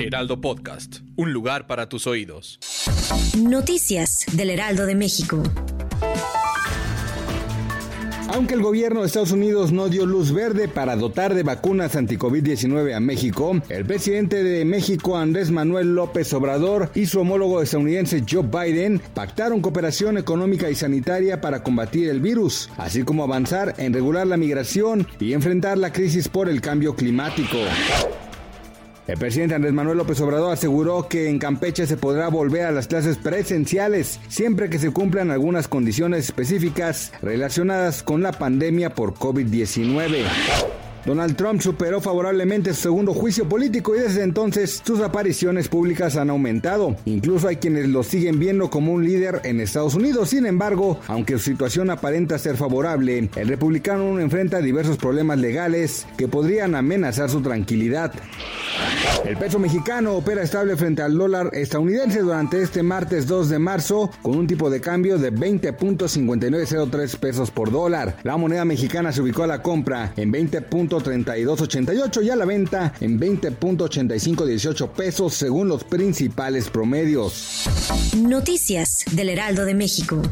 Heraldo Podcast, un lugar para tus oídos. Noticias del Heraldo de México. Aunque el gobierno de Estados Unidos no dio luz verde para dotar de vacunas anti-COVID-19 a México, el presidente de México, Andrés Manuel López Obrador, y su homólogo estadounidense Joe Biden pactaron cooperación económica y sanitaria para combatir el virus, así como avanzar en regular la migración y enfrentar la crisis por el cambio climático. El presidente Andrés Manuel López Obrador aseguró que en Campeche se podrá volver a las clases presenciales siempre que se cumplan algunas condiciones específicas relacionadas con la pandemia por COVID-19. Donald Trump superó favorablemente su segundo juicio político y desde entonces sus apariciones públicas han aumentado. Incluso hay quienes lo siguen viendo como un líder en Estados Unidos. Sin embargo, aunque su situación aparenta ser favorable, el republicano enfrenta diversos problemas legales que podrían amenazar su tranquilidad. El peso mexicano opera estable frente al dólar estadounidense durante este martes 2 de marzo con un tipo de cambio de 20.5903 pesos por dólar. La moneda mexicana se ubicó a la compra en 20.3288 y a la venta en 20.8518 pesos según los principales promedios. Noticias del Heraldo de México.